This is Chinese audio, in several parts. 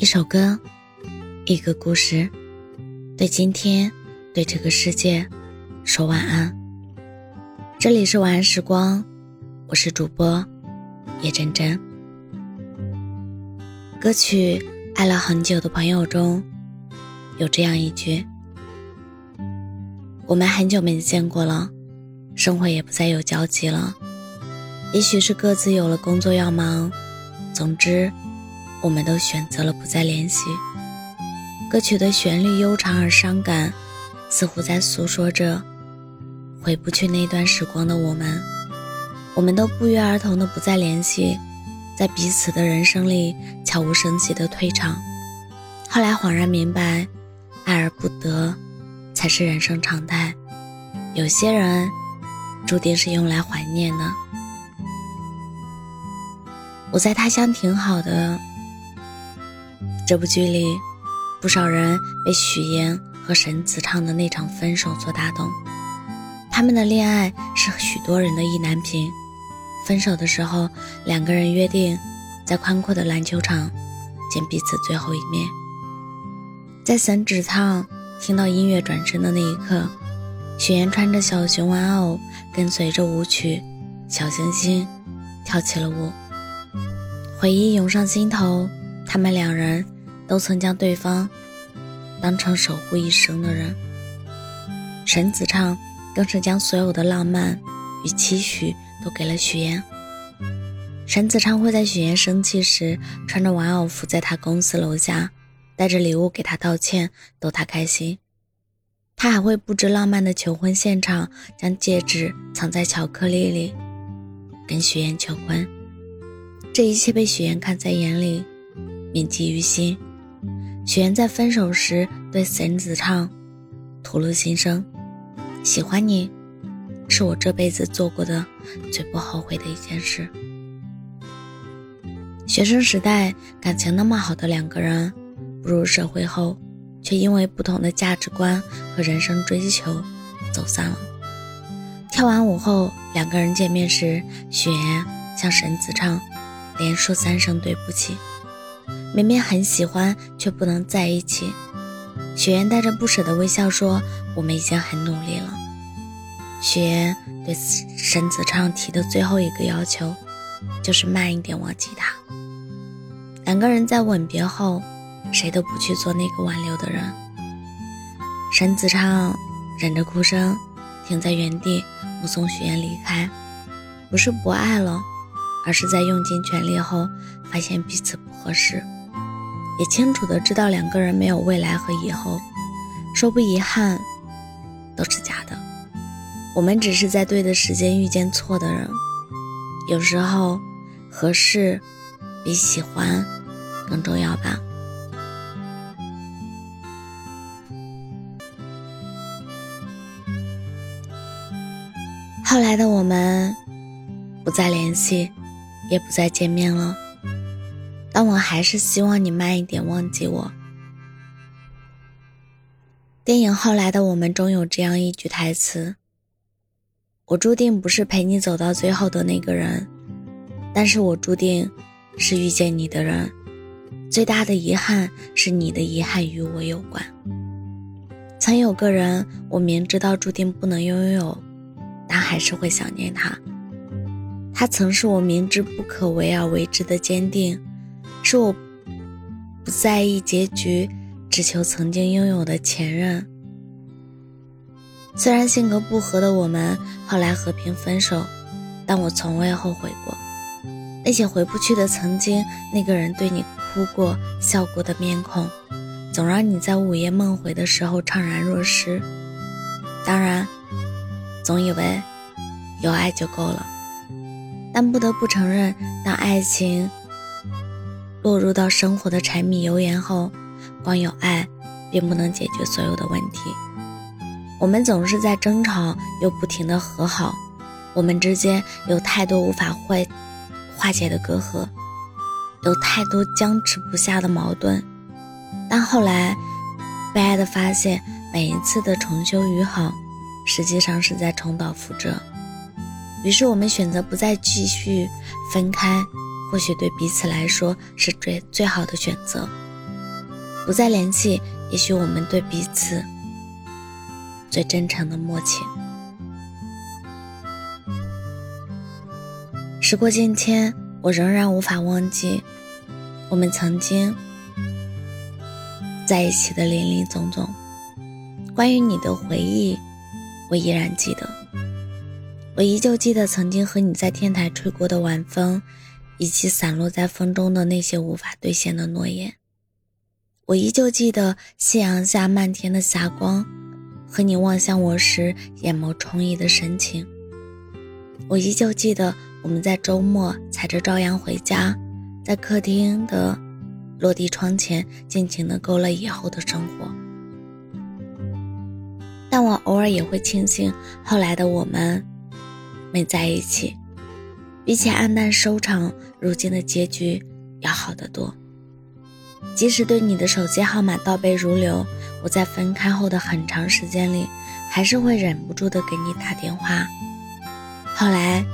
一首歌，一个故事，对今天，对这个世界，说晚安。这里是晚安时光，我是主播叶真真。歌曲《爱了很久的朋友》中有这样一句：“我们很久没见过了，生活也不再有交集了。也许是各自有了工作要忙，总之。”我们都选择了不再联系。歌曲的旋律悠长而伤感，似乎在诉说着回不去那段时光的我们。我们都不约而同的不再联系，在彼此的人生里悄无声息的退场。后来恍然明白，爱而不得，才是人生常态。有些人，注定是用来怀念的。我在他乡挺好的。这部剧里，不少人被许岩和沈子畅的那场分手所打动。他们的恋爱是许多人的意难平。分手的时候，两个人约定在宽阔的篮球场见彼此最后一面。在沈子畅听到音乐转身的那一刻，许岩穿着小熊玩偶，跟随着舞曲，小星星跳起了舞。回忆涌上心头，他们两人。都曾将对方当成守护一生的人，沈子畅更是将所有的浪漫与期许都给了许岩。沈子畅会在许岩生气时穿着玩偶服在他公司楼下，带着礼物给他道歉，逗他开心。他还会布置浪漫的求婚现场，将戒指藏在巧克力里，跟许岩求婚。这一切被许岩看在眼里，铭记于心。许原在分手时对沈子畅吐露心声：“喜欢你，是我这辈子做过的最不后悔的一件事。”学生时代感情那么好的两个人，步入社会后，却因为不同的价值观和人生追求走散了。跳完舞后，两个人见面时，许原向沈子畅连说三声对不起。明明很喜欢，却不能在一起。雪妍带着不舍的微笑说：“我们已经很努力了。”雪妍对沈子畅提的最后一个要求，就是慢一点忘记他。两个人在吻别后，谁都不去做那个挽留的人。沈子畅忍着哭声，停在原地目送雪妍离开，不是不爱了，而是在用尽全力后，发现彼此不合适。也清楚的知道两个人没有未来和以后，说不遗憾，都是假的。我们只是在对的时间遇见错的人。有时候，合适比喜欢更重要吧。后来的我们，不再联系，也不再见面了。但我还是希望你慢一点忘记我。电影《后来的我们》中有这样一句台词：“我注定不是陪你走到最后的那个人，但是我注定是遇见你的人。最大的遗憾是你的遗憾与我有关。曾有个人，我明知道注定不能拥有，但还是会想念他。他曾是我明知不可为而为之的坚定。”是我不在意结局，只求曾经拥有的前任。虽然性格不合的我们后来和平分手，但我从未后悔过。那些回不去的曾经，那个人对你哭过、笑过的面孔，总让你在午夜梦回的时候怅然若失。当然，总以为有爱就够了，但不得不承认，当爱情……落入到生活的柴米油盐后，光有爱并不能解决所有的问题。我们总是在争吵，又不停的和好。我们之间有太多无法化化解的隔阂，有太多僵持不下的矛盾。但后来，悲哀的发现，每一次的重修于好，实际上是在重蹈覆辙。于是我们选择不再继续分开。或许对彼此来说是最最好的选择。不再联系，也许我们对彼此最真诚的默契。时过境迁，我仍然无法忘记我们曾经在一起的林林总总。关于你的回忆，我依然记得。我依旧记得曾经和你在天台吹过的晚风，以及散落在风中的那些无法兑现的诺言。我依旧记得夕阳下漫天的霞光，和你望向我时眼眸充溢的神情。我依旧记得我们在周末踩着朝阳回家，在客厅的落地窗前尽情的勾勒以后的生活。但我偶尔也会庆幸，后来的我们没在一起，比起黯淡收场，如今的结局要好得多。即使对你的手机号码倒背如流，我在分开后的很长时间里，还是会忍不住的给你打电话。后来，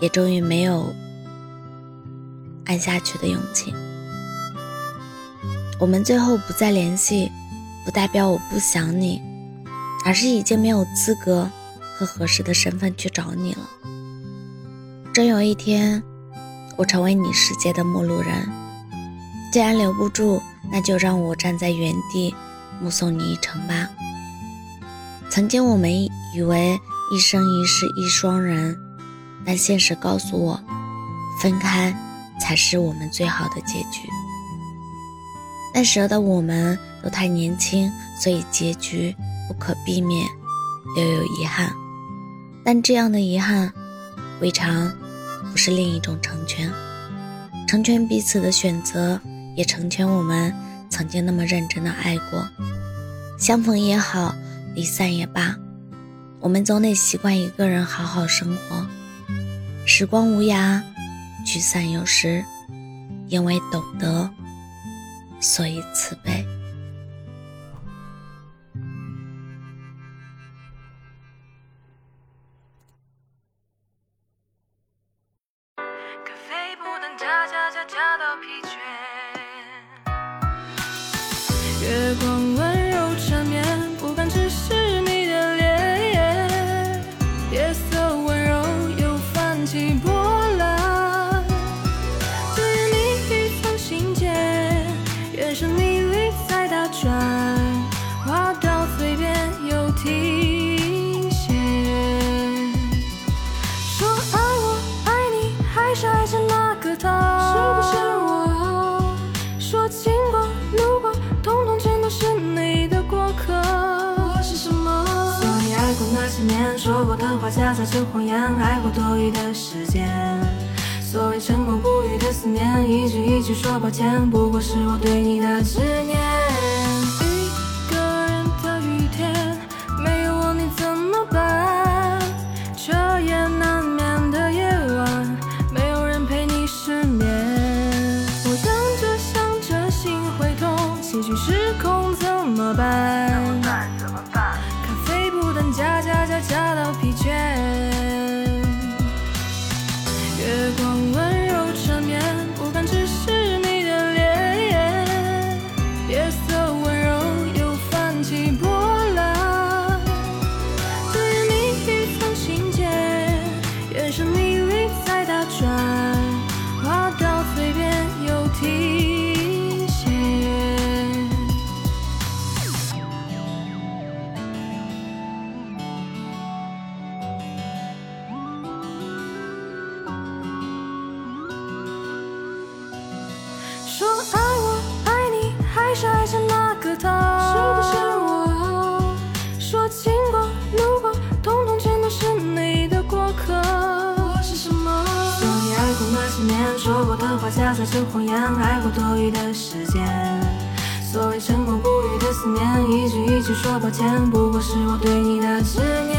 也终于没有按下去的勇气。我们最后不再联系，不代表我不想你，而是已经没有资格和合适的身份去找你了。真有一天，我成为你世界的陌路人。既然留不住，那就让我站在原地，目送你一程吧。曾经我们以为一生一世一双人，但现实告诉我，分开才是我们最好的结局。那时候的我们都太年轻，所以结局不可避免，留有遗憾。但这样的遗憾，未尝不是另一种成全，成全彼此的选择。也成全我们曾经那么认真的爱过，相逢也好，离散也罢，我们总得习惯一个人好好生活。时光无涯，聚散有时，因为懂得，所以慈悲。the. 说过的话夹杂着谎言，爱过多余的时间。所谓沉默不语的思念，一句一句说抱歉，不过是我对你的执念。过的话夹杂着谎言，爱过多余的时间。所谓沉默不语的思念，一句一句说抱歉，不过是我对你的执念。